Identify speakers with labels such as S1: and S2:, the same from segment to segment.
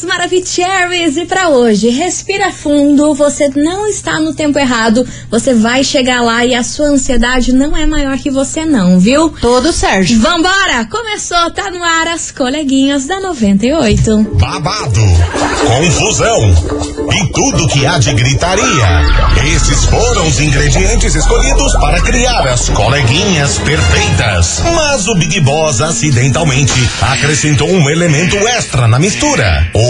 S1: queridos Maravicheries! E para hoje, respira fundo, você não está no tempo errado, você vai chegar lá e a sua ansiedade não é maior que você não, viu?
S2: Tudo certo.
S1: Vambora! Começou, tá no ar as coleguinhas da 98.
S3: babado, confusão e tudo que há de gritaria. Esses foram os ingredientes escolhidos para criar as coleguinhas perfeitas. Mas o Big Boss acidentalmente acrescentou um elemento extra na mistura: o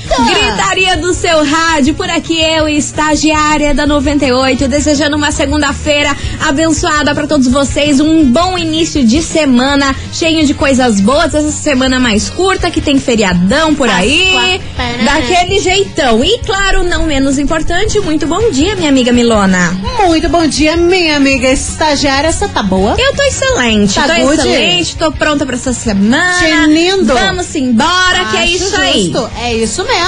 S2: Eita!
S1: Gritaria do seu rádio, por aqui eu, estagiária da 98, desejando uma segunda-feira abençoada para todos vocês, um bom início de semana, cheio de coisas boas, essa semana mais curta, que tem feriadão por aí, daquele jeitão. E claro, não menos importante, muito bom dia, minha amiga Milona.
S2: Muito bom dia, minha amiga estagiária. Você tá boa?
S1: Eu tô excelente,
S2: Tá
S1: tô
S2: good?
S1: excelente, tô pronta pra essa semana.
S2: Que lindo.
S1: Vamos embora, que é
S2: Acho
S1: isso aí.
S2: justo. É isso mesmo.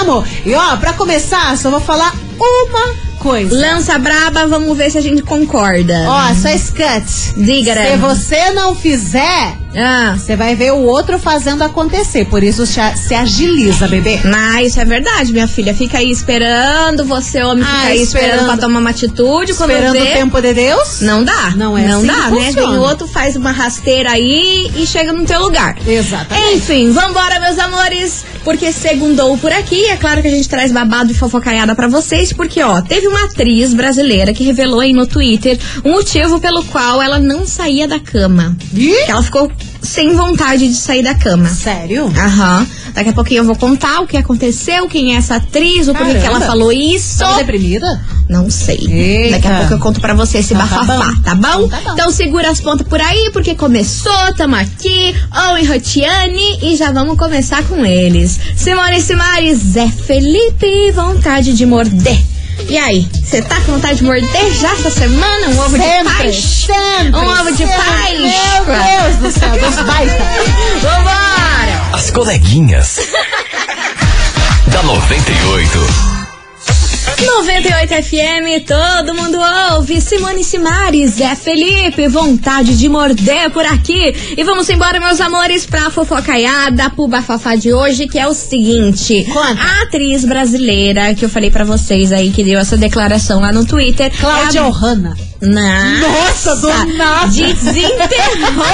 S2: E ó, pra começar, só vou falar uma coisa.
S1: Lança braba, vamos ver se a gente concorda.
S2: Ó, só escute.
S1: Diga,
S2: Se você não fizer,
S1: Ah,
S2: você vai ver o outro fazendo acontecer. Por isso se agiliza, bebê.
S1: mas isso é verdade, minha filha. Fica aí esperando, você, homem, fica
S2: Ah,
S1: aí esperando,
S2: esperando.
S1: pra tomar uma atitude. Quando
S2: Esperando
S1: vê,
S2: o tempo de Deus?
S1: Não dá.
S2: Não é
S1: Não
S2: assim
S1: dá, né? Vem outro, faz uma rasteira aí e chega no teu lugar.
S2: Exatamente.
S1: Enfim, vambora, meus amores, porque segundou por aqui. É claro que a gente traz babado e fofocaiada pra vocês, porque, ó, teve uma atriz brasileira que revelou aí no Twitter o motivo pelo qual ela não saía da cama.
S2: Ih?
S1: Que ela ficou sem vontade de sair da cama.
S2: Sério?
S1: Aham. Daqui a pouquinho eu vou contar o que aconteceu, quem é essa atriz, o porquê que ela falou isso.
S2: Tava deprimida?
S1: Não sei.
S2: Eita.
S1: Daqui a pouco eu conto pra você esse
S2: Então tá
S1: bafafá,
S2: bom.
S1: tá bom?
S2: Então tá bom.
S1: Então segura as pontas por aí, porque começou, tamo aqui, Owen Rotiane, e já vamos começar com eles. Simone Simares, Zé Felipe, vontade de morder. E aí, você tá com vontade de morder já essa semana? Um ovo de
S2: Sempre,
S1: paz?
S2: sempre.
S1: Um ovo de
S2: sempre.
S1: paz?
S2: Meu Deus do céu, dos baita.
S1: Vambora!
S4: As coleguinhas. da 98.
S1: 98 FM, todo mundo ouve. Simone Simares, Zé Felipe, vontade de morder por aqui. E vamos embora, meus amores, pra fofocaiada, pro bafafá de hoje, que é o seguinte. A atriz brasileira, que eu falei pra vocês aí, que deu essa declaração lá no Twitter.
S2: Cláudia
S1: é a...
S2: Ohana.
S1: Nossa,
S2: Nossa, do nada.
S1: Desenterrou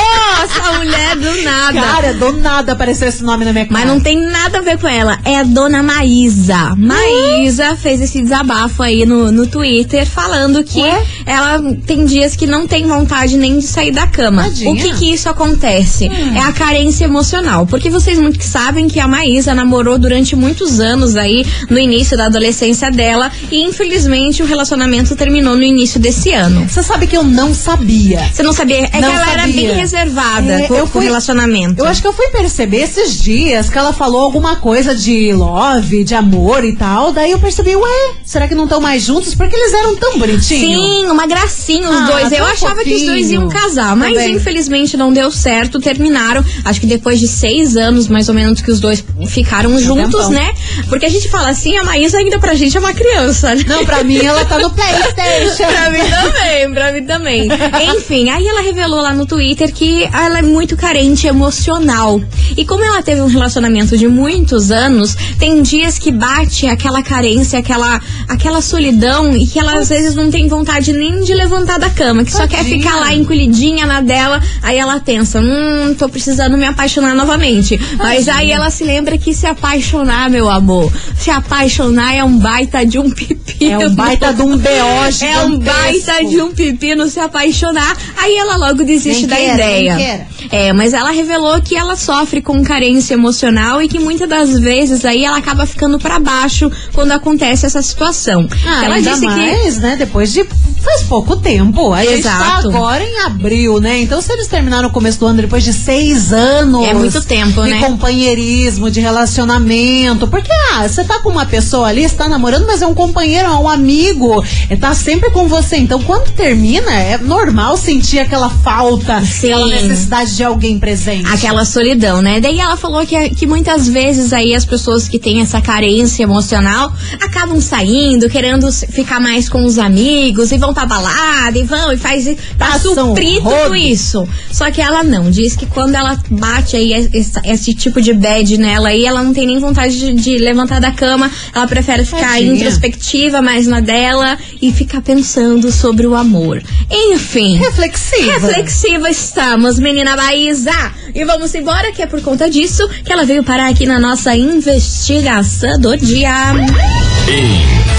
S1: essa mulher do nada.
S2: Cara, do nada apareceu esse nome na minha cara.
S1: Mas não tem nada a ver com ela. É a dona Maísa. Maísa fez esse desabafo aí no, no Twitter falando que
S2: Ué?
S1: ela tem dias que não tem vontade nem de sair da cama.
S2: Tadinha.
S1: O que que isso acontece? É a carência emocional. Porque vocês muito que sabem que a Maísa namorou durante muitos anos aí, no início da adolescência dela, e infelizmente o relacionamento terminou no início desse ano.
S2: Você sabe que eu não sabia.
S1: Você não sabia? É
S2: Não
S1: que ela era
S2: sabia.
S1: bem reservada
S2: É,
S1: com,
S2: eu fui-
S1: relacionamento.
S2: Eu acho que eu fui perceber esses dias que ela falou alguma coisa de love, de amor e tal. Daí eu percebi, ué, será que não estão mais juntos? Porque eles eram tão bonitinhos.
S1: Sim, uma gracinha os
S2: Ah,
S1: dois. Eu achava que os dois iam casar, mas
S2: Também.
S1: infelizmente não deu certo. Terminaram, acho que depois de seis anos, mais ou menos, que os dois ficaram juntos,
S2: tempão.
S1: né? Porque a gente fala assim, a Maísa ainda pra gente é uma criança, né?
S2: Não, pra mim ela tá no Playstation.
S1: Pra mim também, pra mim também. Enfim, aí ela revelou lá no Twitter que ela é muito carente emocional. E como ela teve um relacionamento de muitos anos, tem dias que bate aquela carência, aquela, aquela solidão e que ela às vezes não tem vontade nem de levantar da cama, que só quer
S2: Tadinha.
S1: ficar lá encolhidinha na dela. Aí ela pensa, hum, tô precisando me apaixonar novamente. Mas aí ela se lembra que se apaixonar, meu amor, se apaixonar é um baita de um pepino.
S2: É um baita de um B.O.
S1: É um baita de um pepino se apaixonar. Aí ela logo desiste
S2: Nem
S1: da
S2: queira,
S1: ideia. É, mas ela revelou que ela sofre com carência emocional e que muitas das vezes aí ela acaba ficando pra baixo quando acontece essa situação.
S2: Ah,
S1: ela disse que
S2: mais, né? Depois de faz pouco tempo. A gente tá agora em abril, né? Então, se eles terminaram no começo do ano depois de seis anos.
S1: É muito tempo,
S2: de
S1: né?
S2: companheirismo, de relacionamento. Porque, ah, você tá com uma pessoa ali, você tá namorando, mas é um companheiro, é um amigo. Tá sempre com você. Então, quando termina, é normal sentir aquela falta,
S1: Sim.
S2: aquela necessidade de alguém presente.
S1: Aquela solidão, né? Daí ela falou que, que muitas vezes aí as pessoas que têm essa carência emocional acabam saindo, querendo ficar mais com os amigos e vão pra balada e vão e faz i- pra
S2: Passam
S1: suprir tudo isso. Só que ela não, diz que quando ela bate aí es- esse, esse tipo de bad nela aí, ela não tem nem vontade de, de levantar da cama, ela prefere ficar
S2: Tadinha.
S1: introspectiva mais na dela e ficar pensando sobre o amor. Enfim.
S2: Reflexiva.
S1: Reflexiva estamos, menina Baísa. E vamos embora, que é por conta disso que ela veio parar aqui na nossa investigação do dia.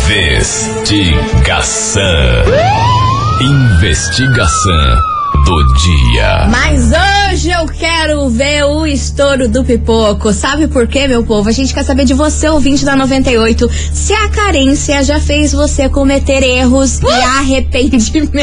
S4: Investigação. Investigação do dia.
S1: Mas hoje eu quero ver o estouro do pipoco. Sabe por quê, meu povo? A gente quer saber de você, ouvinte da 98, se a carência já fez você cometer erros e arrependimentos.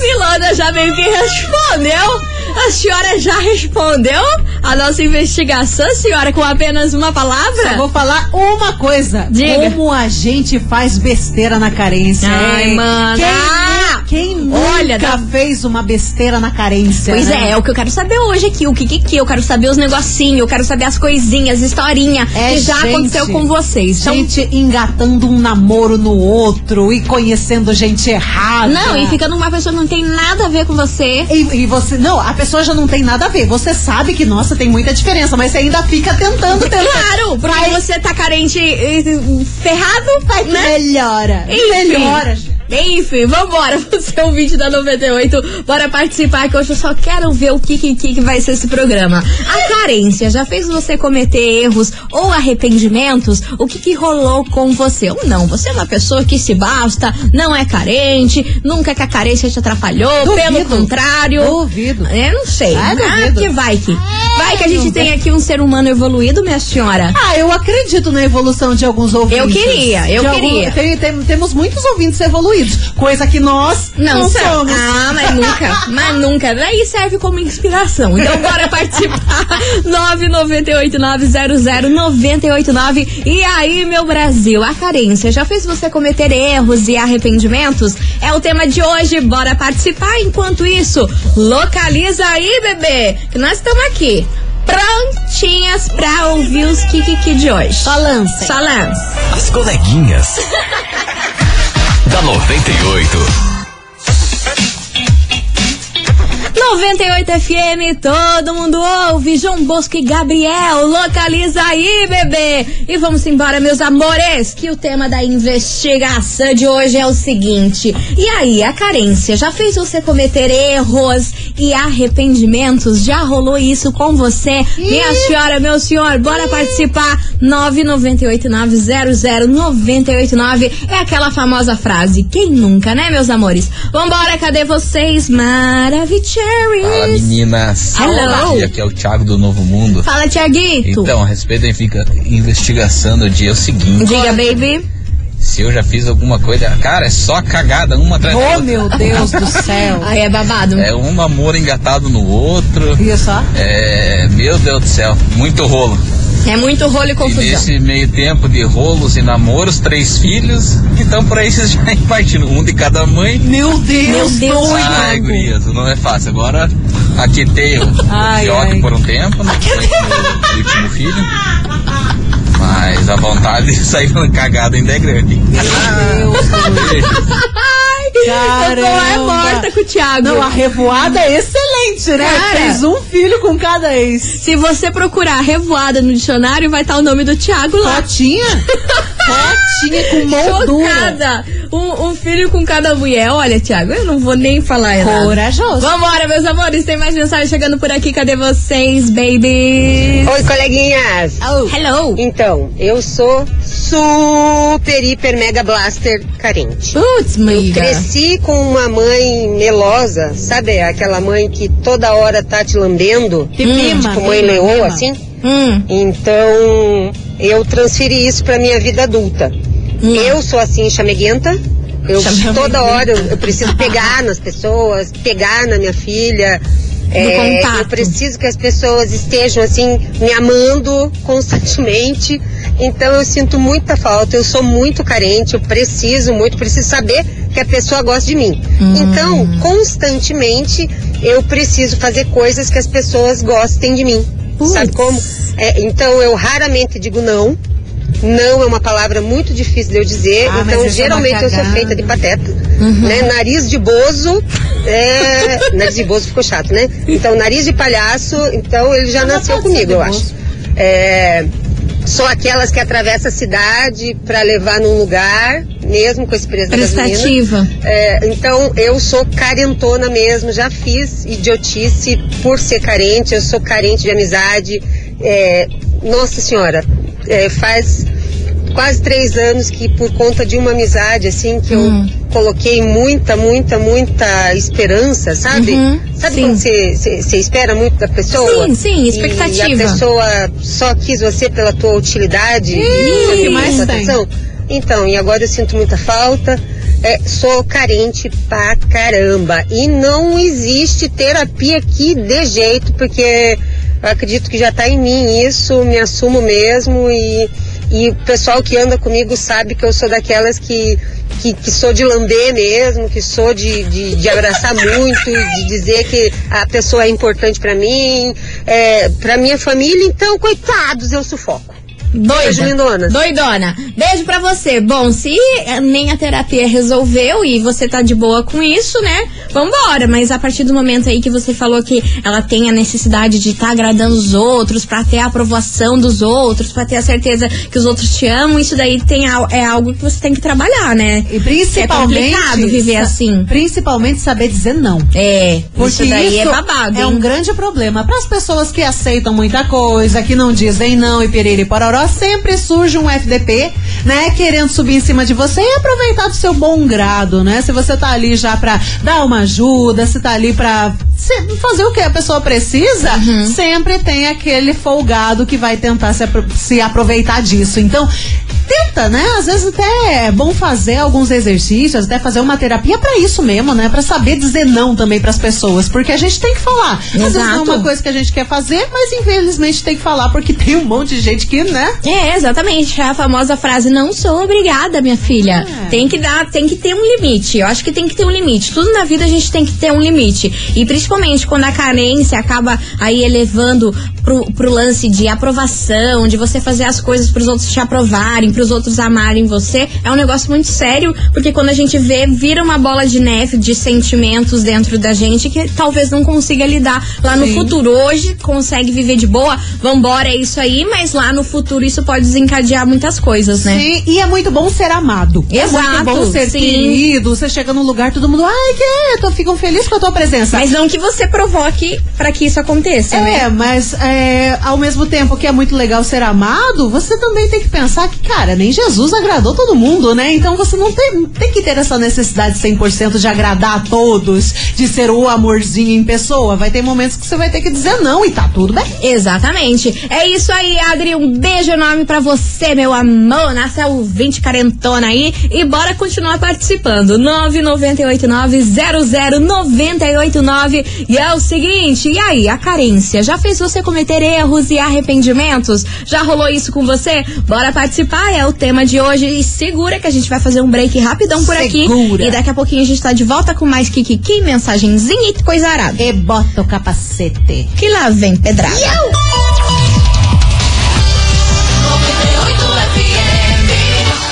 S1: Milona já meio que respondeu. A senhora já respondeu a nossa investigação, senhora, com apenas uma palavra?
S2: Só vou falar uma coisa.
S1: Diga.
S2: Como a gente faz besteira na carência.
S1: Ai,
S2: hein? Quem, quem
S1: Olha,
S2: nunca
S1: dá-
S2: fez uma besteira na carência?
S1: Pois
S2: né?
S1: é, é o que eu quero saber hoje aqui, o que que que eu quero saber os negocinhos, eu quero saber as coisinhas, historinha
S2: É,
S1: que já
S2: gente,
S1: aconteceu com vocês. Então,
S2: Gente engatando um namoro no outro e conhecendo gente errada.
S1: não, e fica numa pessoa que não tem nada a ver com você.
S2: E, e você, não, a pessoa já não tem nada a ver. Você sabe que, nossa, tem muita diferença, mas você ainda fica tentando, tentando.
S1: Claro, porque
S2: Vai-
S1: você tá carente ferrado,
S2: Vai
S1: né?
S2: melhora.
S1: Enfim.
S2: Melhora, gente.
S1: Enfim, vambora, você é o vídeo da 98, bora participar que hoje eu só quero ver o que, que, que vai ser esse programa. A carência já fez você cometer erros ou arrependimentos? O que, que rolou com você? Ou não, você é uma pessoa que se basta, não é carente, nunca que a carência te atrapalhou, pelo
S2: Duvido.
S1: contrário.
S2: Duvido.
S1: Eu não sei.
S2: Ah,
S1: Ah, que vai que. Vai que a gente tem aqui um ser humano evoluído, minha senhora.
S2: Ah, eu acredito na evolução de alguns ouvintes.
S1: Eu queria, eu
S2: De algum-
S1: queria.
S2: tem- tem- temos muitos ouvintes evoluídos, coisa que nós não,
S1: Não,
S2: somos.
S1: Ah, mas nunca, mas nunca. Daí serve como inspiração. Então bora participar. 998900989. E aí, meu Brasil, a carência já fez você cometer erros e arrependimentos? É o tema de hoje. Bora participar. Enquanto isso, localiza aí, bebê, que nós estamos aqui. Prontinhas pra ouvir os Kikiki de hoje.
S2: Só lança.
S1: Só lança.
S4: As coleguinhas. da 98.
S1: 98 FM, todo mundo ouve. João Bosco e Gabriel, localiza aí, bebê. E vamos embora, meus amores, que o tema da investigação de hoje é o seguinte. E aí, a carência já fez você cometer erros e arrependimentos? Já rolou isso com você? Minha senhora, meu senhor, bora participar. 998900989 é aquela famosa frase. Quem nunca, né, meus amores? Vambora, cadê vocês? Maravicheries.
S5: Fala meninas, dia, aqui é o Thiago do Novo Mundo.
S1: Fala, Tiaguito.
S5: Então, a respeito inviga- investigação do dia é o seguinte:
S1: Diga, baby.
S5: Se eu já fiz alguma coisa, cara, é só cagada uma atrás da
S2: Oh,
S5: outra.
S2: meu Deus do céu.
S1: Aí é babado.
S5: É um amor engatado no outro.
S2: Viu só?
S5: É, meu Deus do céu, muito rolo.
S1: É muito rolo e
S5: E
S1: confusão.
S5: nesse meio tempo de rolos e namoros, três filhos, então por aí vocês já imaginam, um de cada mãe.
S2: Meu Deus,
S1: Meu Deus.
S5: Ai, gurias, não é fácil. Agora, aqui tem o
S2: ai.
S5: por um tempo, né? Foi o último filho. Mas a vontade de sair na cagada ainda é grande.
S1: Eu tô é
S2: Caramba.
S1: morta com o Thiago.
S2: Não, a revoada é excelente, né?
S1: Cara.
S2: Fez um filho com cada ex.
S1: Se você procurar revoada no dicionário, vai estar o nome do Thiago lá.
S2: Fotinha? Fotinha com moldura.
S1: Chocada. Um, um filho com cada mulher. Olha, Thiago, eu não vou nem falar nada.
S2: Corajoso.
S1: Vambora, meus amores. Tem mais mensagem chegando por aqui. Cadê vocês, baby?
S6: Oi, coleguinhas.
S1: Hello.
S6: Então, eu sou super, hiper, mega blaster carente.
S1: Putz, amiga.
S6: Cresci com uma mãe melosa, sabe? Aquela mãe que toda hora tá te lambendo.
S2: Mima,
S6: Tipo mãe leoa, assim.
S1: Hum,
S6: Então, eu transferi isso pra minha vida adulta.
S1: Hum.
S6: Eu sou assim, chameguenta, Eu toda hora eu, eu preciso pegar nas pessoas, pegar na minha filha. É, eu preciso que as pessoas estejam assim me amando constantemente. Então eu sinto muita falta, eu sou muito carente, eu preciso muito, preciso saber que a pessoa gosta de mim. Então, constantemente eu preciso fazer coisas que as pessoas gostem de mim. Sabe como? É, então eu raramente digo não. Não é uma palavra muito difícil de eu dizer,
S2: Ah,
S6: então
S2: é
S6: geralmente eu sou feita de pateta, né? Nariz de bozo, é... nariz de bozo ficou chato, né? Então nariz de palhaço, então ele já
S2: Mas
S6: nasceu comigo, eu acho. É... Sou aquelas que atravessa a cidade para levar num lugar, mesmo com da gasolina.
S1: Prestativa.
S6: É, então eu sou carentona mesmo, já fiz idiotice por ser carente, eu sou carente de amizade. É, nossa senhora, é, faz quase três anos que por conta de uma amizade assim que
S1: Hum.
S6: eu coloquei muita, muita, muita esperança, sabe?
S1: Uhum,
S6: sabe
S1: sim.
S6: quando você- espera muito da pessoa?
S1: Sim, sim,
S6: E
S1: expectativa.
S6: a pessoa só quis você pela tua utilidade
S2: Ih,
S6: e
S2: mais
S6: atenção. Então, e agora eu sinto muita falta. É, sou carente pra caramba. E não existe terapia aqui de jeito, porque eu acredito que já tá em mim isso, me assumo mesmo e, e o pessoal que anda comigo sabe que eu sou daquelas que, que, que sou de lamber mesmo, que sou de, de, de abraçar muito, de dizer que a pessoa é importante pra mim, é, pra minha família, então, coitados, eu sufoco. Beijo,
S1: Doida.
S6: lindona.
S1: Doidona. Beijo pra você. Bom, se eh, nem a terapia resolveu e você tá de boa com isso, né? Vambora. Mas a partir do momento aí que você falou que ela tem a necessidade de estar agradando os outros, pra ter a aprovação dos outros, pra ter a certeza que os outros te amam, isso daí tem, é algo que você tem que trabalhar, né?
S2: E principalmente.
S1: É complicado viver assim.
S2: Principalmente saber dizer não.
S1: É,
S2: Porque
S1: isso daí é
S2: isso
S1: babado,
S2: é
S1: hein?
S2: um grande problema. Para as pessoas que aceitam muita coisa, que não dizem não e piriri pororó, sempre surge um FDP, né, querendo subir em cima de você e aproveitar do seu bom grado, né? Se você tá ali já pra dar uma ajuda, se tá ali pra fazer o que a pessoa precisa,
S1: Uhum.
S2: sempre tem aquele folgado que vai tentar se, apro- se aproveitar disso. Então, tenta, né? Às vezes até é bom fazer alguns exercícios, até fazer uma terapia pra isso mesmo, né? Pra saber dizer não também pras pessoas, porque a gente tem que falar. Às vezes não é
S1: Exato.
S2: uma coisa que a gente quer fazer, mas infelizmente tem que falar porque tem um monte de gente que, né?
S1: É, exatamente. A famosa frase, não sou obrigada, minha filha.
S2: É.
S1: Tem que dar, tem que ter um limite. Eu acho que tem que ter um limite. Tudo na vida a gente tem que ter um limite. E principalmente quando a carência acaba aí elevando pro, pro lance de aprovação, de você fazer as coisas pros outros te aprovarem, pros outros amarem você, é um negócio muito sério, porque quando a gente vê, vira uma bola de neve de sentimentos dentro da gente que talvez não consiga lidar lá no
S2: Sim.
S1: futuro. Hoje consegue viver de boa, vambora, é isso aí, mas lá no futuro isso pode desencadear muitas coisas, né?
S2: Sim, e é muito bom ser amado. é
S1: Exato,
S2: muito bom ser
S1: sim.
S2: querido. Você chega num lugar, todo mundo, ai, que é? Tô, ficam felizes com a tua presença.
S1: Mas não que você provoque pra que isso aconteça, né?
S2: É, mas é, ao mesmo tempo que é muito legal ser amado, você também tem que pensar que, cara, nem Jesus agradou todo mundo, né? Então você não tem, tem que ter essa necessidade 100% de agradar a todos, de ser o amorzinho em pessoa. Vai ter momentos que você vai ter que dizer não e tá tudo bem.
S1: Exatamente. É isso aí, Adri. Um beijo enorme pra você, meu amor. Nossa ouvinte carentona aí. E bora continuar participando. 998900989. E é o seguinte, e aí, a carência já fez você cometer erros e arrependimentos? Já rolou isso com você? Bora participar, é o tema de hoje. E segura que a gente vai fazer um break rapidão por aqui.
S2: Segura.
S1: E daqui a pouquinho a gente tá de volta com mais Kikiki, mensagenzinha e coisa arada.
S2: E bota o capacete.
S1: Que lá vem pedrada.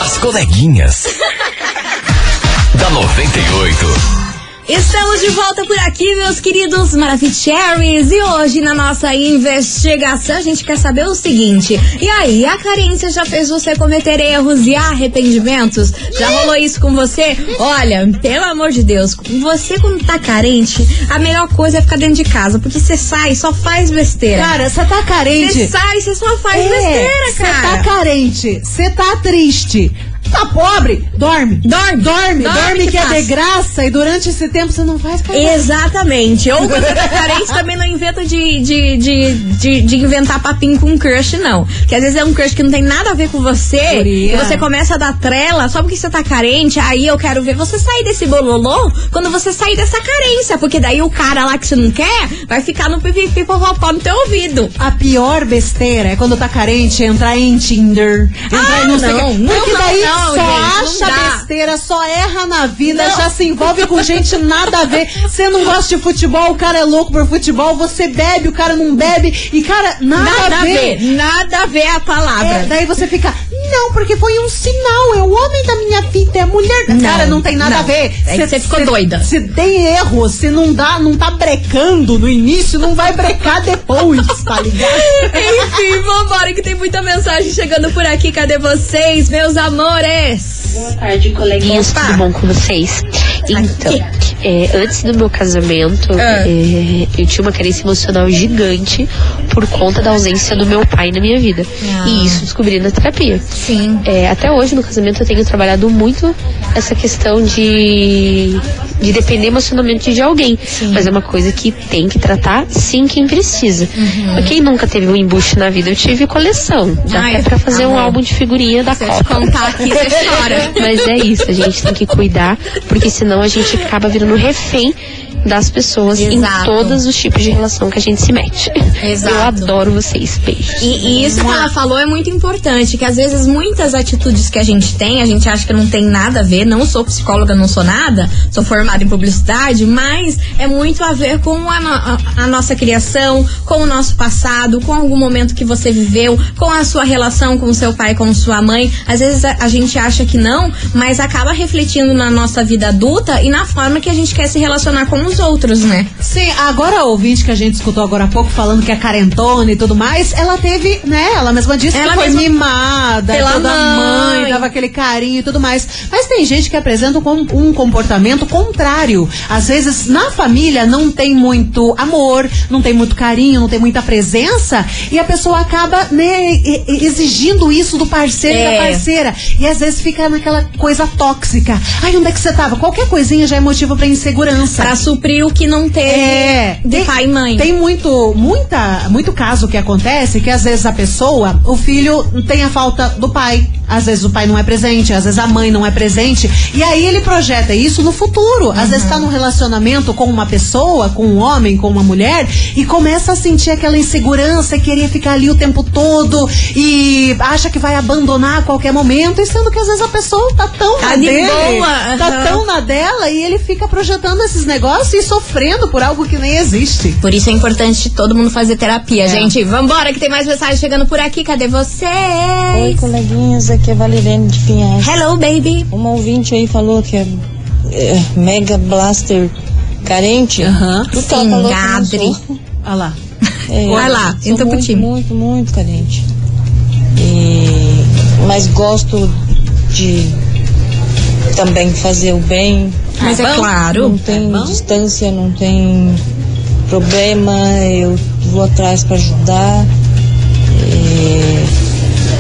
S4: As coleguinhas. da 98.
S1: Estamos de volta por aqui, meus queridos Maravicheries. E hoje, na nossa investigação, a gente quer saber o seguinte: e aí, a carência já fez você cometer erros e arrependimentos? Já rolou isso com você? Olha, pelo amor de Deus, você quando tá carente, a melhor coisa é ficar dentro de casa, porque você sai e só faz besteira.
S2: Cara, você tá carente.
S1: Você sai, você só faz
S2: É,
S1: besteira,
S2: Você
S1: cara.
S2: tá carente, você tá triste. Tá pobre, dorme.
S1: Dorme.
S2: Dorme,
S1: Dorme
S2: dorme
S1: que
S2: que, é de graça e durante esse tempo você não faz cagada.
S1: Exatamente. Ou quando tá carente também não inventa de, de, de, de, de inventar papinho com crush, não. Porque às vezes é um crush que não tem nada a ver com você. E você começa a dar trela só porque você tá carente. Aí eu quero ver você sair desse bololô quando você sair dessa carência. Porque daí o cara lá que você não quer vai ficar no pipipi popopó no teu ouvido.
S2: A pior besteira é quando tá carente entrar em Tinder. Entrar
S1: Ah,
S2: em não,
S1: não, não,
S2: Porque
S1: não,
S2: daí
S1: não,
S2: só
S1: gente, não
S2: acha besteira, só erra na vida,
S1: Não.
S2: já se envolve com gente nada a ver. Você não gosta de futebol, o cara é louco por futebol, você bebe, o cara não bebe. E, cara, nada,
S1: Nada a ver. Nada a ver a palavra.
S2: É, daí você fica, não, porque foi um sinal, é o homem da minha vida, é a mulher.
S1: Não,
S2: Cara, não tem nada
S1: não.
S2: a ver.
S1: É você ficou doida.
S2: Se tem erro, se não dá, não tá brecando no início, não vai brecar depois, tá ligado?
S1: Enfim, vambora que tem muita mensagem chegando por aqui. Cadê vocês, meus amores?
S7: Boa tarde, coleguinhas,
S1: Opa.
S7: tudo bom com vocês? Então, é, antes do meu casamento,
S1: Ah.
S7: é, eu tinha uma carência emocional gigante por conta da ausência do meu pai na minha vida.
S1: Ah.
S7: E isso descobri na terapia.
S1: Sim.
S7: É, até hoje no casamento eu tenho trabalhado muito essa questão de, de depender emocionalmente de alguém. Mas é uma coisa que tem que tratar sim quem precisa.
S1: Uhum.
S7: Quem nunca teve um embuste na vida, eu tive coleção. Já
S1: Ai,
S7: até pra fazer um
S1: amor.
S7: álbum de figurinha da
S1: Se
S7: Copa.
S1: contar aqui, você chora.
S7: Mas é isso, a gente tem que cuidar, porque senão a gente acaba virando refém das pessoas
S1: Exato.
S7: em todos os tipos de relação que a gente se mete.
S1: Exato.
S7: Eu adoro vocês. Beijos.
S1: E, e isso que ela falou é muito importante, que às vezes muitas atitudes que a gente tem, a gente acha que não tem nada a ver, não sou psicóloga, não sou nada, sou formada em publicidade, mas é muito a ver com a, no- a- a nossa criação, com o nosso passado, com algum momento que você viveu, com a sua relação com o seu pai, com sua mãe. Às vezes a, a gente acha que não, mas acaba refletindo na nossa vida adulta e na forma que a gente quer se relacionar com os outros, né?
S2: Sim, agora a ouvinte que a gente escutou agora há pouco falando que é carentona e tudo mais, ela teve, né? Ela mesma disse
S1: Ela
S2: que foi mimada,
S1: Pela
S2: toda
S1: mãe.
S2: mãe, dava aquele carinho e tudo mais. Mas tem gente que apresenta um, um comportamento contrário. Às vezes, na família não tem muito amor, não tem muito carinho, não tem muita presença, e a pessoa acaba, né, e- e- exigindo isso do parceiro e
S1: É.
S2: da parceira. E às vezes fica naquela coisa tóxica. Ai, onde é que você tava? Qualquer coisinha já é motivo pra insegurança.
S1: Pra suprir o que não teve
S2: É,
S1: de
S2: tem-
S1: pai e mãe.
S2: Tem muito, muita, muito caso que acontece que às vezes a pessoa, o filho tem a falta do pai. Às vezes o pai não é presente, às vezes a mãe não é presente. E aí ele projeta isso no futuro. Às vezes tá num relacionamento com uma pessoa, com um homem, com uma mulher, e começa a sentir aquela insegurança, querer ficar ali o tempo todo e acha que vai abandonar a qualquer momento, e sendo que às vezes a pessoa tá tão
S1: Tá
S2: na
S1: de
S2: dele,
S1: boa,
S2: tá tão na dela e ele fica projetando esses negócios e sofrendo por algo que nem existe.
S1: Por isso é importante todo mundo fazer terapia, gente. Vambora, que tem mais mensagem chegando por aqui. Cadê vocês?
S8: Oi, coleguinhas, aqui é Valirene de Pinhais.
S1: Hello, baby.
S8: Uma ouvinte aí falou que é, é Mega Blaster carente.
S2: Aham.
S8: Eu não
S1: Gadri.
S2: Olha lá.
S8: É,
S1: Vai lá, entra pro
S8: muito,
S1: time.
S8: Muito, muito carente. E, mas gosto de também fazer o bem.
S1: Mas é claro.
S8: Não tem
S2: bom.
S8: distância, não tem problema, eu vou atrás para ajudar. E-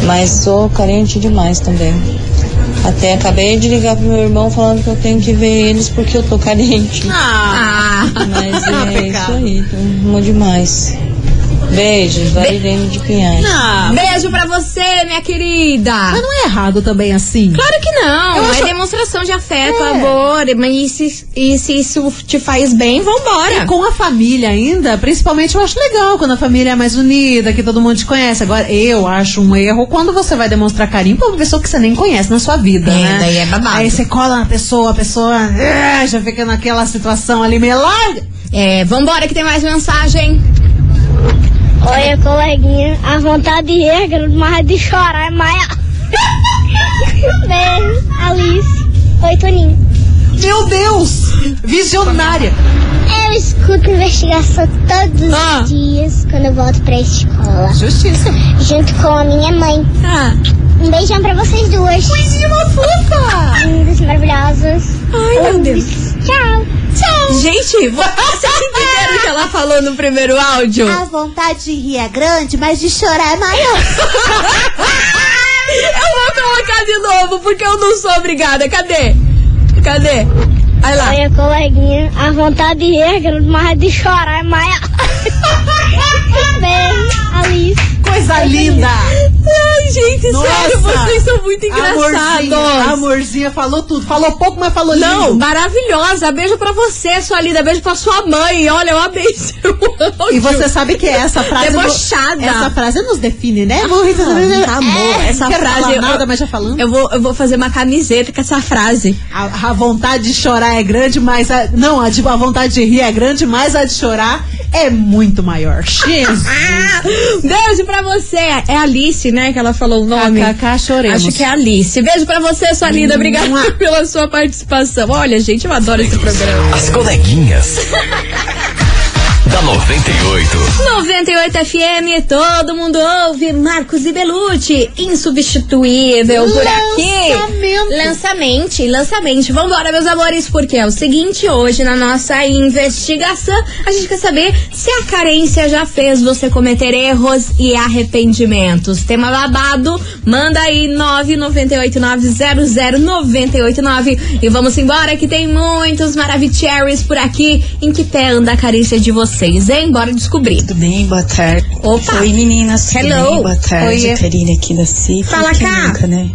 S8: mas sou carente demais também. Até acabei de ligar pro meu irmão falando que eu tenho que ver eles porque eu tô carente.
S1: Ah,
S8: Mas é isso aí, amo demais. Beijos, Varirene de Pinhais.
S2: Não,
S1: beijo pra você, minha querida.
S2: mas não é errado também assim.
S1: Claro que não.
S2: Eu
S1: É
S2: acho-
S1: demonstração de afeto,
S2: É.
S1: amor. Mas e se, e se isso te faz bem, vambora.
S2: E com a família ainda, principalmente eu acho legal quando a família é mais unida, que todo mundo te conhece. Agora, eu acho um erro quando você vai demonstrar carinho pra uma pessoa que você nem conhece na sua vida,
S1: É,
S2: né?
S1: daí é babado.
S2: Aí você cola na pessoa, a pessoa ah, já fica naquela situação ali meio larga.
S1: É, vambora, que tem mais mensagem.
S9: Olha, coleguinha, a vontade de rir é grande, mas de chorar é maior. Beijo, Alice. Oi, Toninho.
S2: Meu Deus! Visionária!
S9: Eu escuto investigação todos
S2: Ah.
S9: os dias quando eu volto pra escola,
S2: Justiça.
S9: junto com a minha mãe.
S1: Ah,
S9: Um beijão pra vocês duas.
S2: Coisinha uma fofa!
S9: Lindas, maravilhosas.
S1: Ai, meu Deus.
S9: Tchau. Tchau.
S1: Gente, vo- vocês entenderam o que ela falou no primeiro áudio?
S9: A vontade de rir é grande, mas de chorar é maior.
S1: Eu vou colocar de novo, porque eu não sou obrigada. Cadê? Cadê? Vai lá.
S9: Olha, coleguinha, a vontade de rir é grande, mas de chorar é maior. Beijo, Alice.
S2: Coisa linda!
S1: Ai, gente, sério,
S2: Nossa.
S1: vocês são muito engraçados.
S2: Amorzinha, amorzinha, falou tudo. Falou pouco, mas falou
S1: Não,
S2: lindo.
S1: maravilhosa. Beijo pra você, sua linda. Beijo pra sua mãe. Olha, eu amei seu.
S2: E você sabe que essa frase.
S1: Debochada.
S2: Essa frase nos define, né? Vou
S1: Ah, amor,
S2: É,
S1: essa
S2: não
S1: frase. eu-
S2: nada, mas já falando.
S1: Eu vou, eu vou fazer uma camiseta com essa frase.
S2: A, a vontade de chorar é grande, mas a, não, a, de- a vontade de rir é grande, mas a de chorar é muito maior. Jesus.
S1: Ah, beijo pra você. É Alice, né? Que ela falou o nome.
S2: KKK, choremos.
S1: Acho que é Alice. Beijo pra você, sua linda. Obrigada pela sua participação. Olha, gente, eu adoro esse programa.
S4: As coleguinhas. da 98.
S1: 98 FM, todo mundo ouve. Marcos e Belucci, insubstituível por aqui.
S2: Lançamento.
S1: Lançamente. Vambora, meus amores, porque é o seguinte: hoje na nossa investigação, a gente quer saber se a carência já fez você cometer erros e arrependimentos. Tema babado, manda aí 998900989 e vamos embora que tem muitos Maravicheries por aqui. Em que pé anda a carência de vocês, hein? Bora descobrir.
S10: Tudo bem? Boa tarde.
S1: Opa.
S10: Oi, meninas. Tudo
S1: Hello.
S10: bem? Boa tarde.
S1: Oi.
S10: Karine aqui da CIF.
S1: Fala
S10: Quem
S1: cá.
S10: Nunca, né?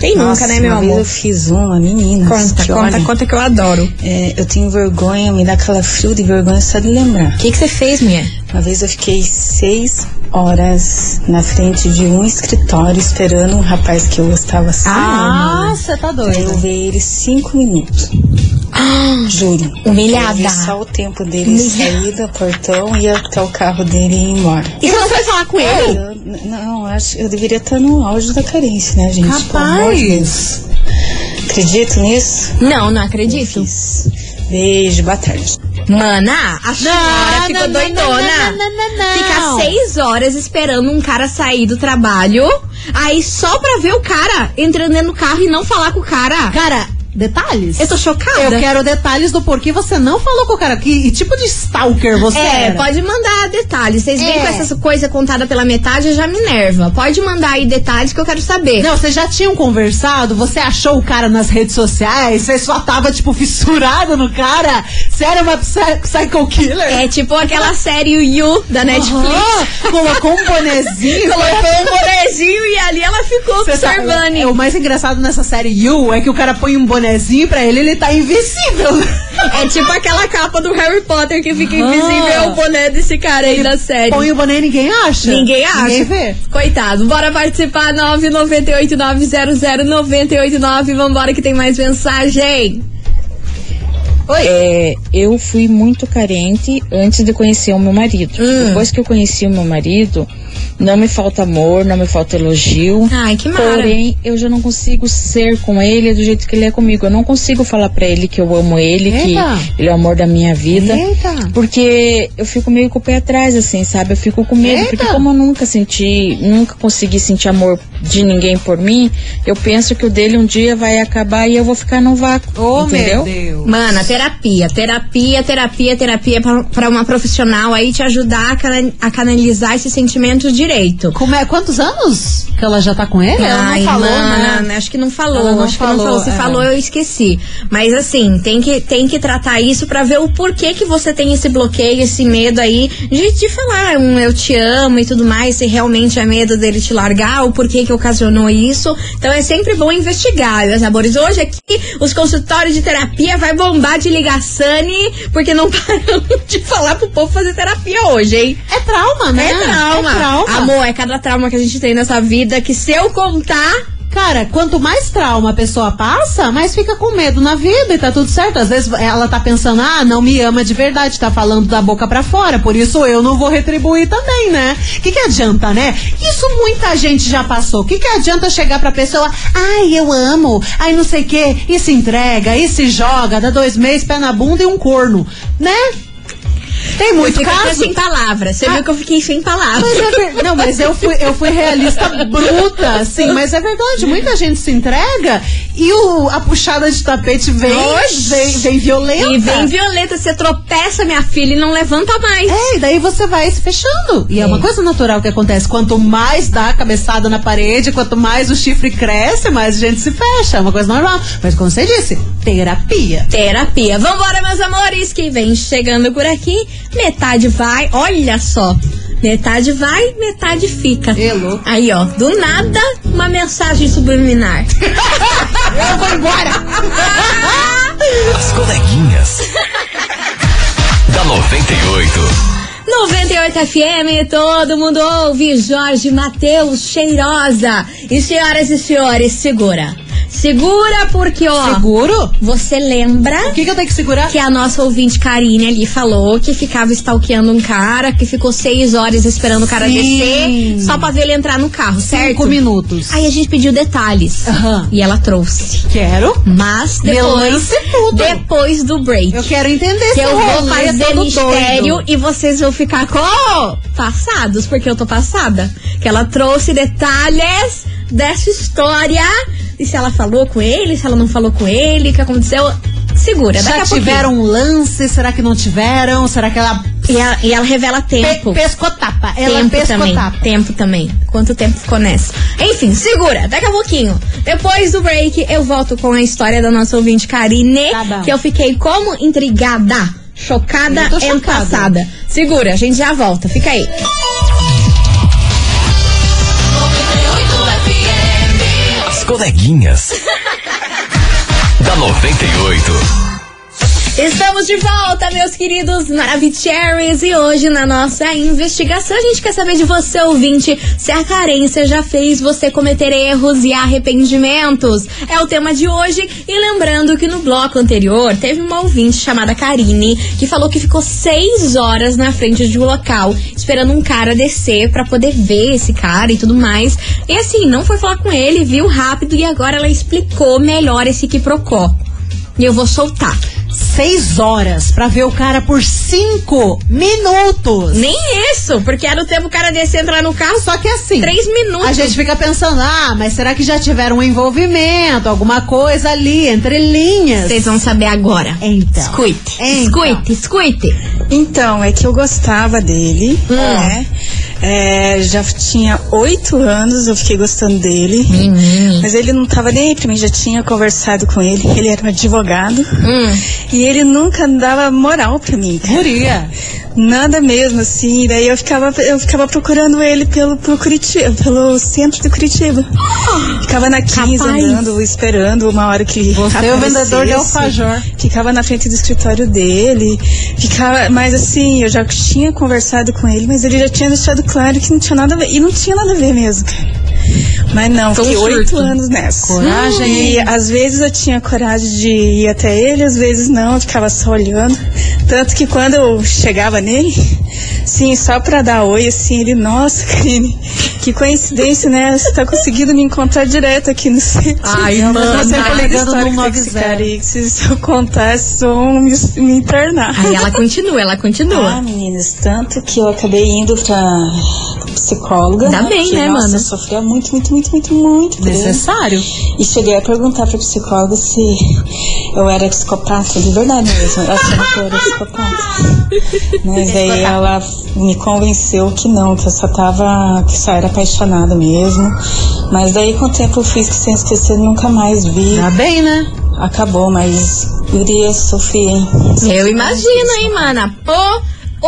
S1: Quem
S10: Nossa,
S1: nunca, né, meu amor?
S10: eu fiz uma, meninas.
S1: Conta,
S10: que
S1: conta,
S10: olha,
S1: conta que eu adoro.
S10: é, eu tenho vergonha, me dá aquela frio de vergonha só de lembrar.
S1: O que que você fez, minha?
S10: Uma vez eu fiquei seis horas na frente de um escritório esperando um rapaz que eu gostava assim.
S2: Ah, você tá
S10: Eu
S2: doido.
S10: vi ele cinco minutos. Juro.
S1: Humilhada.
S10: Eu vi só o tempo dele sair do portão e até o carro dele ir embora.
S1: E você não foi falar com ele?
S10: Eu, não, acho eu deveria estar no auge da carência, né, gente? Pelo amor de Deus. Acredito nisso?
S1: Não, não acredito.
S10: Beijo, boa tarde.
S1: Mana, a senhora ficou
S2: não,
S1: doidona.
S2: não, não, não.
S1: Ficar seis horas esperando um cara sair do trabalho, aí só pra ver o cara entrando do carro e não falar com o cara.
S2: Cara, detalhes?
S1: Eu tô chocada.
S2: Eu quero detalhes do porquê você não falou com o cara. Que tipo de stalker você
S1: É,
S2: era?
S1: pode mandar detalhes. Vocês veem
S2: É.
S1: com essa coisa contada pela metade já me nerva. Pode mandar aí detalhes que eu quero saber.
S2: Não, vocês já tinham conversado? Você achou o cara nas redes sociais? Você só tava, tipo, fissurado no cara? Você era uma psy- psycho killer?
S1: É tipo aquela série You da Netflix.
S2: Aham, colocou um bonezinho.
S1: Colocou um bonezinho e ali ela ficou
S2: sabe,
S1: observando.
S2: é, o mais engraçado nessa série You é que o cara põe um bonezinho pra ele, ele tá invisível.
S1: É tipo aquela capa do Harry Potter que fica
S2: Ah.
S1: invisível é o boné desse cara aí da série.
S2: Põe o boné e ninguém acha.
S1: Ninguém acha.
S2: Ninguém vê.
S1: Coitado. Bora participar. 998900989. Vambora que tem mais mensagem.
S11: É, eu fui muito carente antes de conhecer o meu marido.
S1: Hum.
S11: Depois que eu conheci o meu marido, não me falta amor, não me falta elogio.
S1: Ai, que mara.
S11: Porém, eu já não consigo ser com ele do jeito que ele é comigo. Eu não consigo falar pra ele que eu amo ele,
S2: Eita.
S11: que ele é o amor da minha vida.
S2: Eita.
S11: Porque eu fico meio com o pé atrás, assim, sabe? Eu fico com medo.
S2: Eita.
S11: Porque como eu nunca senti, nunca consegui sentir amor de ninguém por mim, eu penso que o dele um dia vai acabar e eu vou ficar no vácuo.
S2: Oh,
S11: entendeu?
S2: meu Deus.
S1: Mana, terapia, terapia, terapia, terapia pra, pra uma profissional aí te ajudar a canalizar esse sentimento direito.
S2: Como é, quantos anos que ela já tá com ele? ela
S1: Ai,
S2: não falou,
S1: mana,
S2: né?
S1: acho que não falou,
S2: não
S1: acho que não
S2: falou,
S1: falou. Se
S2: é.
S1: falou, eu esqueci. Mas assim, tem que, tem que tratar isso pra ver o porquê que você tem esse bloqueio, esse medo aí de, de falar um eu te amo e tudo mais, se realmente é medo dele te largar, o porquê que ocasionou isso. Então é sempre bom investigar, meus amores. Hoje aqui, os consultórios de terapia vai bombar de ligaçane, porque não paramos de falar pro povo fazer terapia hoje, hein?
S2: É trauma, né?
S1: É trauma.
S2: É trauma.
S1: Amor, é cada trauma que a gente tem nessa vida que se eu contar.
S2: Cara, quanto mais trauma a pessoa passa, mais fica com medo na vida e tá tudo certo. Às vezes ela tá pensando, ah, não me ama de verdade, tá falando da boca pra fora, por isso eu não vou retribuir também, né? O que, que adianta, né? Isso muita gente já passou. O que, que adianta chegar pra pessoa, ai, eu amo, ai, não sei o quê, e se entrega, e se joga, dá dois meses, pé na bunda e um corno, né? Tem muito
S1: eu
S2: caso.
S1: sem palavras. Você
S2: Ah.
S1: viu que eu fiquei sem palavras.
S2: Mas é ver- Não, mas eu fui, eu fui realista bruta, sim. Mas é verdade, muita gente se entrega e o, a puxada de tapete vem,
S1: Oxi.
S2: vem, vem violenta.
S1: E vem violeta, você tropeça, minha filha, e não levanta mais.
S2: É, e daí você vai se fechando. E é.
S1: É.
S2: uma coisa natural que acontece. Quanto mais dá a cabeçada na parede, quanto mais o chifre cresce, mais a gente se fecha. É uma coisa normal. Mas como você disse, terapia.
S1: Terapia. Vambora, meus amores, que vem chegando por aqui. Metade vai, olha só. Metade vai, metade fica.
S2: Louco.
S1: Aí, ó, do nada, uma mensagem subliminar.
S2: Eu vou embora!
S4: As coleguinhas. da 98.
S1: 98 FM, todo mundo ouve. Jorge Matheus Cheirosa. E senhoras e senhores, segura. Segura porque, ó.
S2: Seguro?
S1: Você lembra
S2: O que, que eu tenho que segurar?
S1: que a nossa ouvinte Karine ali falou que ficava stalkeando um cara, que ficou seis horas esperando o cara
S2: Sim.
S1: descer só pra ver ele entrar no carro, certo?
S2: Cinco minutos.
S1: Aí a gente pediu detalhes.
S2: Aham.
S1: E ela trouxe.
S2: Quero.
S1: Mas depois, depois do break.
S2: Eu quero entender
S1: que eu vou fazer mistério
S2: doido.
S1: e vocês vão ficar com passados, porque eu tô passada. Que ela trouxe detalhes dessa história. E se ela falou com ele, se ela não falou com ele, o que aconteceu. Segura, daqui
S2: Já tiveram um lance? Será que não tiveram? Será que ela
S1: E ela, e ela revela tempo.
S2: pe pescotapa? Ela
S1: tempo também.
S2: pescotapa.
S1: Tempo também. Quanto tempo ficou nessa? Enfim, segura, daqui a pouquinho. Depois do break, eu volto com a história da nossa ouvinte Karine.
S2: Tá
S1: que eu fiquei como intrigada, chocada e passada. Segura, a gente já volta. Fica aí.
S4: Coleguinhas. da 98.
S1: Estamos de volta, meus queridos Maravicheries. E hoje, na nossa investigação, a gente quer saber de você, ouvinte, se a carência já fez você cometer erros e arrependimentos. É o tema de hoje. E lembrando que no bloco anterior, teve uma ouvinte chamada Karine que falou que ficou seis horas na frente de um local, esperando um cara descer pra poder ver esse cara e tudo mais. E assim, não foi falar com ele, viu rápido e agora ela explicou melhor esse quiprocó. E eu vou soltar.
S2: Seis horas pra ver o cara por cinco minutos.
S1: Nem isso, porque era o tempo o cara descer entrar no carro.
S2: Só que assim.
S1: Três minutos.
S2: A gente fica pensando, ah, mas será que já tiveram um envolvimento, alguma coisa ali, entre linhas?
S1: Vocês vão saber agora.
S2: Então.
S1: Escute,
S2: Então.
S1: escute, escute.
S8: Então, é que eu gostava dele,
S1: Hum.
S8: né? É, já tinha oito anos, eu fiquei gostando dele.
S1: Hum.
S8: Mas ele não tava nem aí pra mim, já tinha conversado com ele. Ele era um advogado.
S1: Hum.
S8: E ele nunca dava moral pra mim. cara.
S2: Guria.
S8: Nada mesmo, assim. Daí eu ficava, eu ficava procurando ele pelo, pelo Curitiba, pelo centro de Curitiba. Ficava na 15
S1: Capaz.
S8: andando, esperando uma hora que ele
S2: Você é o vendedor de alfajor.
S8: Ficava na frente do escritório dele. Ficava, mas assim, eu já tinha conversado com ele, mas ele já tinha deixado claro que não tinha nada a ver. E não tinha nada a ver mesmo, cara. Mas não,
S1: um
S8: fiquei oito anos nessa.
S2: Coragem,
S8: E às vezes eu tinha coragem de ir até ele, às vezes não, eu ficava só olhando. Tanto que quando eu chegava nele, sim, só pra dar oi, assim, ele, nossa, Karine, que coincidência, né? Você tá conseguindo me encontrar direto aqui no sítio.
S1: Ai,
S8: Não,
S1: mano,
S8: mas
S2: você tá
S8: cada
S2: ligando no
S8: que tem com esse
S2: 90.
S8: cara aí, que se eu contasse, vão me, me internar.
S1: Aí ela continua, ela
S8: Ah,
S1: continua.
S8: meninas, tanto que eu acabei indo pra psicóloga.
S1: Ainda bem,
S8: porque,
S1: né,
S8: nossa,
S1: mana?
S8: Eu sofria muito, muito, muito, muito, muito.
S2: Necessário.
S8: E cheguei a perguntar pra psicóloga se eu era psicopata, de verdade mesmo. Ela achava que eu era psicopata. né? Daí ela me convenceu que não, que eu só tava, que só era apaixonada mesmo. Mas daí com o tempo eu fiz que sem esquecer, nunca mais vi.
S2: Tá bem, né?
S8: Acabou, mas Guria, sofri, hein?
S1: Eu imagino, hein, mana? Pô,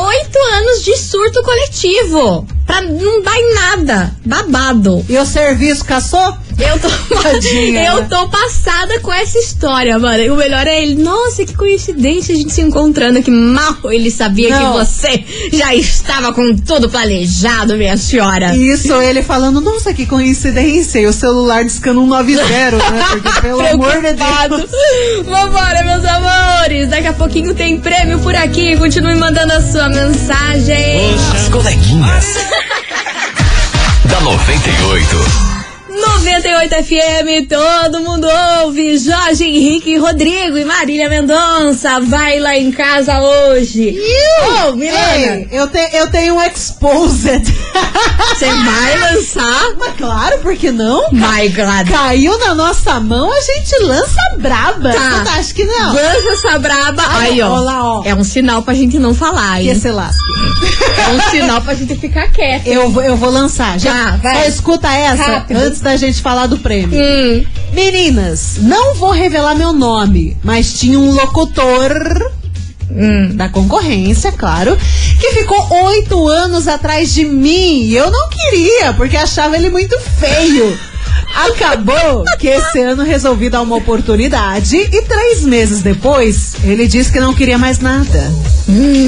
S1: oito anos de surto coletivo. Pra não dar em nada. Babado.
S2: E o serviço caçou?
S1: Eu tô,
S2: Tadinha,
S1: eu tô passada com essa história, mano. E o melhor é ele. Nossa, que coincidência a gente se encontrando. Que mal ele sabia
S2: Não.
S1: que você já estava com tudo planejado, minha senhora.
S2: Isso, ele falando, nossa, que coincidência. E o celular discando 190, né? Porque, pelo amor de. Deus.
S1: Vambora, meus amores. Daqui a pouquinho tem prêmio por aqui. Continue mandando a sua mensagem.
S4: As coleguinhas. da 98.
S1: 98 FM, todo mundo ouve. Jorge Henrique Rodrigo e Marília Mendonça. Vai lá em casa hoje.
S2: Ei, eu, te, eu tenho um exposed.
S1: Você vai lançar?
S2: Mas claro, por que não?
S1: My God.
S2: Caiu na nossa mão, a gente lança braba.
S1: Tá.
S2: Você acha que não?
S1: Lança essa braba.
S2: Ai,
S1: Aí, ó.
S2: ó lá, ó.
S1: É um sinal pra gente não falar,
S2: Que
S1: hein?
S2: se lasque.
S1: É um sinal pra gente ficar quieto.
S2: Eu, vou- eu vou lançar. Já,
S1: Tá, vai.
S2: só escuta essa
S1: Rápido.
S2: antes da gente falar do prêmio.
S1: Hum.
S2: Meninas, não vou revelar meu nome, mas tinha um locutor
S1: Hum.
S2: da concorrência, claro, que ficou oito anos atrás de mim. E eu não queria, porque achava ele muito feio. Acabou que esse ano resolvi dar uma oportunidade e três meses depois ele disse que não queria mais nada.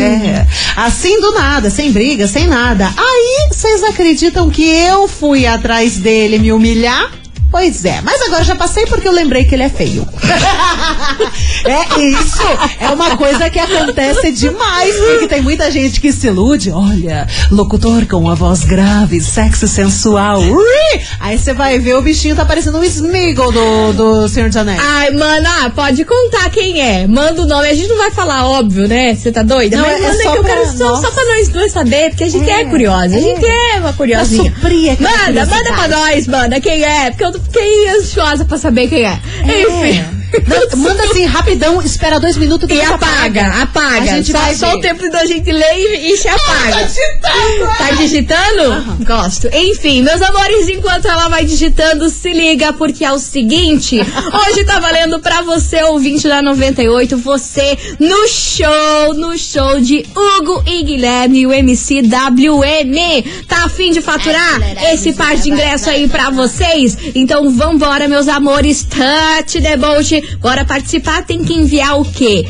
S2: É, assim do nada, sem briga, sem nada. Aí vocês acreditam que eu fui atrás dele me humilhar? Pois é, mas agora já passei porque eu lembrei que ele é feio. é isso, é uma coisa que acontece demais, porque tem muita gente que se ilude. Olha, locutor com a voz grave, sexy, sensual. Ui! Aí você vai ver o bichinho tá parecendo um Smeagol do, do Senhor dos Anéis.
S1: Ai, mana, pode contar quem é. Manda o nome. A gente não vai falar, óbvio, né? Você tá doida?
S2: Não,
S1: Mas
S2: é
S1: manda
S2: só
S1: que eu quero só, só pra nós dois saber, porque a gente é,
S2: É,
S1: curiosa. A gente é uma curiosinha.
S2: Aquela
S1: Manda, manda pra nós, manda quem é. Porque eu fiquei ansiosa pra saber quem é. Enfim.
S2: Não, manda assim, rapidão, espera dois minutos
S1: E
S2: depois
S1: apaga, apaga.
S2: A gente
S1: só,
S2: vai
S1: só
S2: ver.
S1: o tempo da gente ler e, e se apaga.
S2: digitando,
S1: Tá digitando? Gosto. Enfim, meus amores, enquanto ela vai digitando, se liga, porque é o seguinte: hoje tá valendo pra você, ouvinte da 98, você no show, no show de Hugo e Guilherme, o MC WM. Tá afim de faturar esse par de ingresso aí pra vocês? Então vambora, meus amores, touch the boat. Bora participar, tem que enviar o quê?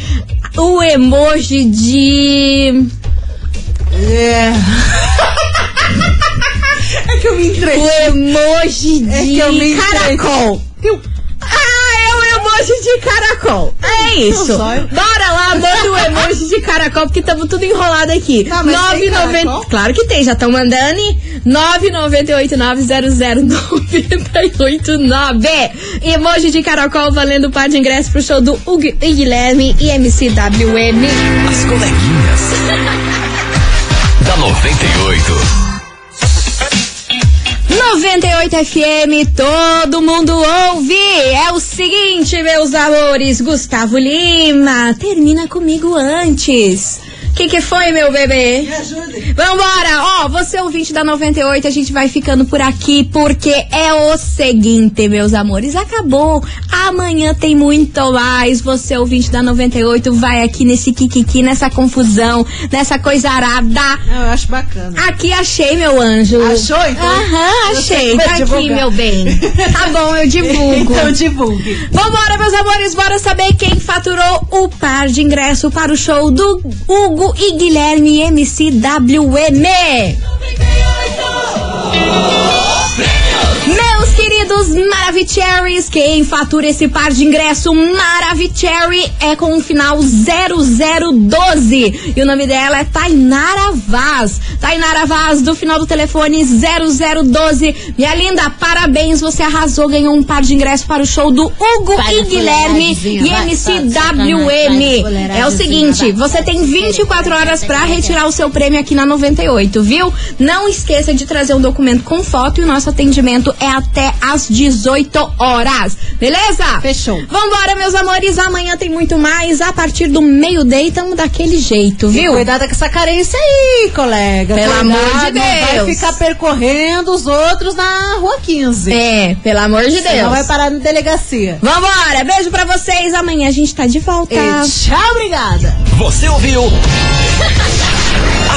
S1: O emoji de.
S2: É. é que eu me entrei.
S1: O emoji de
S2: É que eu me entrei.
S1: caracol.
S2: Eu-
S1: emoji de caracol. É isso. Bora lá, manda o emoji de caracol, porque estamos tudo enrolado aqui.
S2: Tem caracol?
S1: Claro que tem, já estão mandando. 998900989. Emoji de caracol valendo um par de ingressos pro show do Hugo e Guilherme e MCWM.
S4: As coleguinhas. da 98.
S1: 98 FM, todo mundo ouve. É o seguinte, meus amores, Gustavo Lima, termina comigo antes. O que, que foi, meu bebê?
S2: Me ajude.
S1: Vambora! Ó, você ouvinte da 98, a gente vai ficando por aqui porque é o seguinte, meus amores, acabou. Amanhã tem muito mais. Você ouvinte da 98 vai aqui nesse kikiki, nessa confusão, nessa coisa arada.
S2: Eu acho bacana.
S1: Aqui achei, meu anjo.
S2: Achou, então?
S1: Aham, achei. Tá aqui,
S2: divulgar.
S1: meu bem. Tá bom, eu divulgo.
S2: Então divulgue.
S1: Vambora, meus amores, bora saber quem faturou o par de ingresso para o show do Hugo e Guilherme MCWM. Queridos Maravicheries, quem fatura esse par de ingresso Maravicherry é com o final 0012. E o nome dela é Tainara Vaz. Tainara Vaz, do final do telefone 0012. Minha linda, parabéns, você arrasou, ganhou um par de ingresso para o show do Hugo
S2: Vai
S1: e Guilherme e MCWM. É o seguinte, você tem 24 horas para retirar o seu prêmio aqui na 98, viu? Não esqueça de trazer um documento com foto e o nosso atendimento é até às 18 horas. Beleza?
S2: Fechou.
S1: Vambora, meus amores. Amanhã tem muito mais. A partir do meio-day, tamo daquele jeito, viu?
S2: Cuidado com essa carência aí, colega.
S1: Pelo
S2: Cuidado,
S1: amor de
S2: não Vai
S1: Deus.
S2: ficar percorrendo os outros na rua 15.
S1: É, pelo amor de Deus.
S2: Senão vai parar na delegacia.
S1: Vambora. Beijo pra vocês. Amanhã a gente tá de volta.
S2: E tchau, obrigada.
S4: Você ouviu?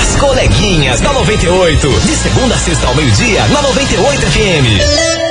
S4: As coleguinhas da 98. De segunda a sexta ao meio-dia, na 98 FM.